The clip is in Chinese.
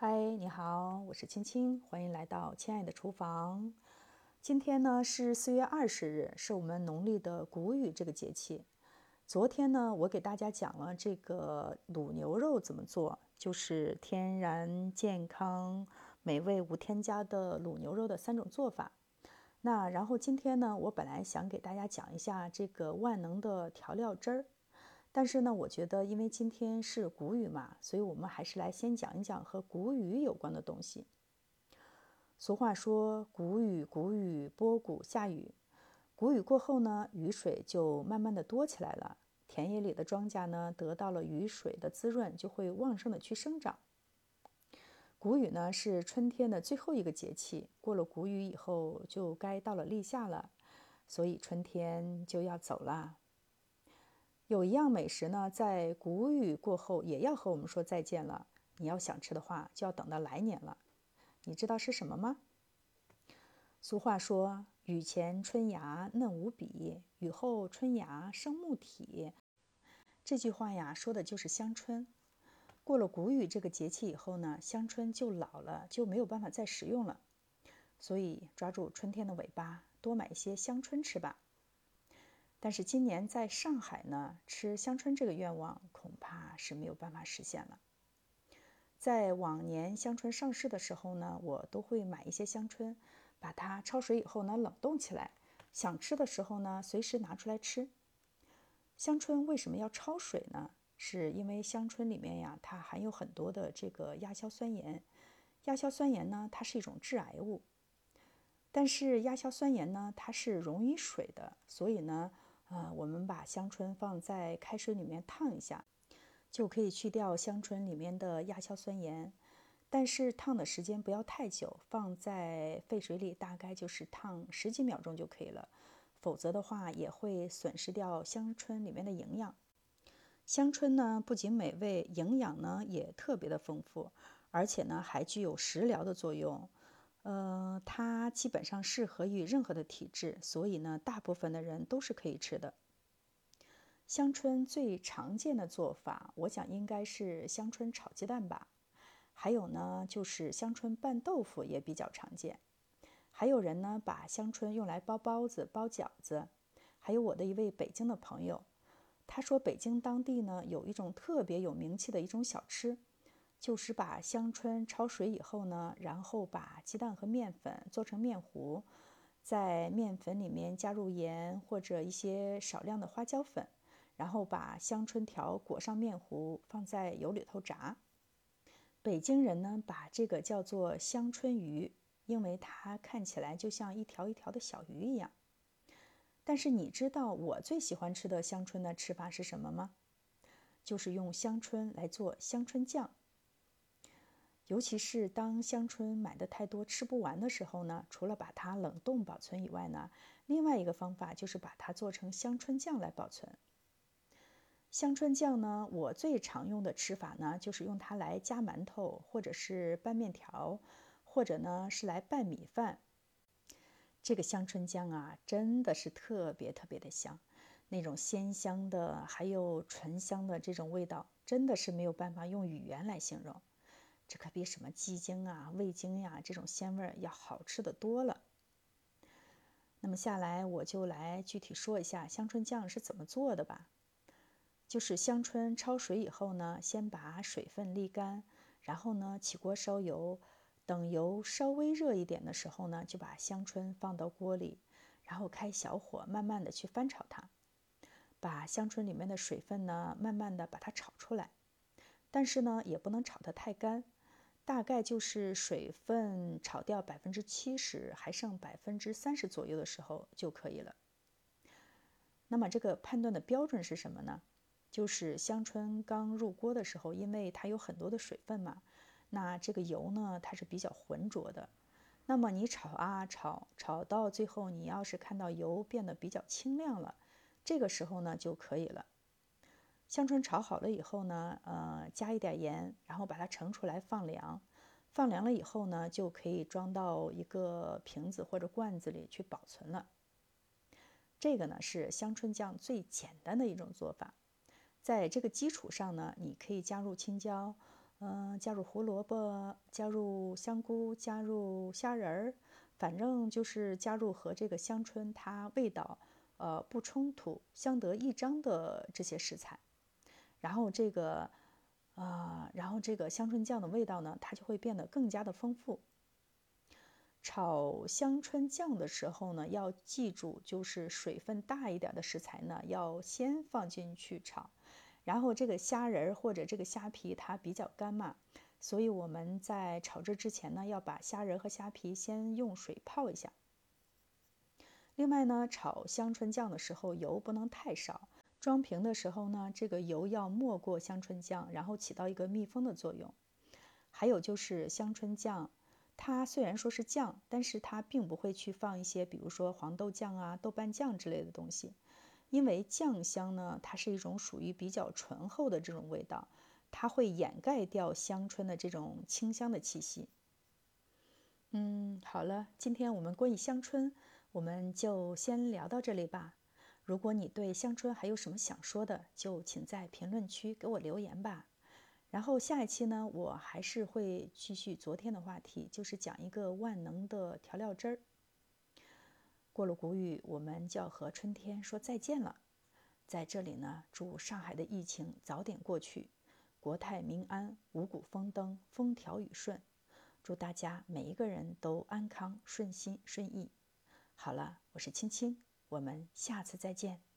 嗨，你好，我是青青，欢迎来到亲爱的厨房。今天呢是四月二十日，是我们农历的谷雨这个节气。昨天呢，我给大家讲了这个卤牛肉怎么做，就是天然、健康、美味、无添加的卤牛肉的三种做法。那然后今天呢，我本来想给大家讲一下这个万能的调料汁儿。但是呢，我觉得因为今天是谷雨嘛，所以我们还是来先讲一讲和谷雨有关的东西。俗话说“谷雨谷雨波谷下雨”，谷雨过后呢，雨水就慢慢的多起来了，田野里的庄稼呢得到了雨水的滋润，就会旺盛的去生长。谷雨呢是春天的最后一个节气，过了谷雨以后就该到了立夏了，所以春天就要走了。有一样美食呢，在谷雨过后也要和我们说再见了。你要想吃的话，就要等到来年了。你知道是什么吗？俗话说：“雨前春芽嫩无比，雨后春芽生木体。”这句话呀，说的就是香椿。过了谷雨这个节气以后呢，香椿就老了，就没有办法再食用了。所以，抓住春天的尾巴，多买一些香椿吃吧。但是今年在上海呢，吃香椿这个愿望恐怕是没有办法实现了。在往年香椿上市的时候呢，我都会买一些香椿，把它焯水以后呢冷冻起来，想吃的时候呢随时拿出来吃。香椿为什么要焯水呢？是因为香椿里面呀，它含有很多的这个亚硝酸盐，亚硝酸盐呢，它是一种致癌物。但是亚硝酸盐呢，它是溶于水的，所以呢。啊，我们把香椿放在开水里面烫一下，就可以去掉香椿里面的亚硝酸盐。但是烫的时间不要太久，放在沸水里大概就是烫十几秒钟就可以了。否则的话，也会损失掉香椿里面的营养。香椿呢，不仅美味，营养呢也特别的丰富，而且呢还具有食疗的作用。呃，它基本上适合于任何的体质，所以呢，大部分的人都是可以吃的。香椿最常见的做法，我想应该是香椿炒鸡蛋吧。还有呢，就是香椿拌豆腐也比较常见。还有人呢，把香椿用来包包子、包饺子。还有我的一位北京的朋友，他说北京当地呢有一种特别有名气的一种小吃。就是把香椿焯水以后呢，然后把鸡蛋和面粉做成面糊，在面粉里面加入盐或者一些少量的花椒粉，然后把香椿条裹上面糊，放在油里头炸。北京人呢把这个叫做香椿鱼，因为它看起来就像一条一条的小鱼一样。但是你知道我最喜欢吃的香椿的吃法是什么吗？就是用香椿来做香椿酱。尤其是当香椿买的太多吃不完的时候呢，除了把它冷冻保存以外呢，另外一个方法就是把它做成香椿酱来保存。香椿酱呢，我最常用的吃法呢，就是用它来夹馒头，或者是拌面条，或者呢是来拌米饭。这个香椿酱啊，真的是特别特别的香，那种鲜香的还有醇香的这种味道，真的是没有办法用语言来形容。这可比什么鸡精啊、味精呀这种鲜味儿要好吃的多了。那么下来我就来具体说一下香椿酱是怎么做的吧。就是香椿焯水以后呢，先把水分沥干，然后呢起锅烧油，等油稍微热一点的时候呢，就把香椿放到锅里，然后开小火慢慢的去翻炒它，把香椿里面的水分呢慢慢的把它炒出来，但是呢也不能炒得太干。大概就是水分炒掉百分之七十，还剩百分之三十左右的时候就可以了。那么这个判断的标准是什么呢？就是香椿刚入锅的时候，因为它有很多的水分嘛，那这个油呢它是比较浑浊的。那么你炒啊炒，炒到最后，你要是看到油变得比较清亮了，这个时候呢就可以了。香椿炒好了以后呢，呃，加一点盐，然后把它盛出来放凉。放凉了以后呢，就可以装到一个瓶子或者罐子里去保存了。这个呢是香椿酱最简单的一种做法。在这个基础上呢，你可以加入青椒，嗯，加入胡萝卜，加入香菇，加入虾仁儿，反正就是加入和这个香椿它味道呃不冲突、相得益彰的这些食材。然后这个呃，然后这个香椿酱的味道呢，它就会变得更加的丰富。炒香椿酱的时候呢，要记住，就是水分大一点的食材呢，要先放进去炒。然后这个虾仁儿或者这个虾皮它比较干嘛，所以我们在炒制之前呢，要把虾仁和虾皮先用水泡一下。另外呢，炒香椿酱的时候油不能太少，装瓶的时候呢，这个油要没过香椿酱，然后起到一个密封的作用。还有就是香椿酱，它虽然说是酱，但是它并不会去放一些，比如说黄豆酱啊、豆瓣酱之类的东西。因为酱香呢，它是一种属于比较醇厚的这种味道，它会掩盖掉香椿的这种清香的气息。嗯，好了，今天我们关于香椿，我们就先聊到这里吧。如果你对香椿还有什么想说的，就请在评论区给我留言吧。然后下一期呢，我还是会继续昨天的话题，就是讲一个万能的调料汁儿。过了谷雨，我们就要和春天说再见了。在这里呢，祝上海的疫情早点过去，国泰民安，五谷丰登，风调雨顺。祝大家每一个人都安康、顺心、顺意。好了，我是青青，我们下次再见。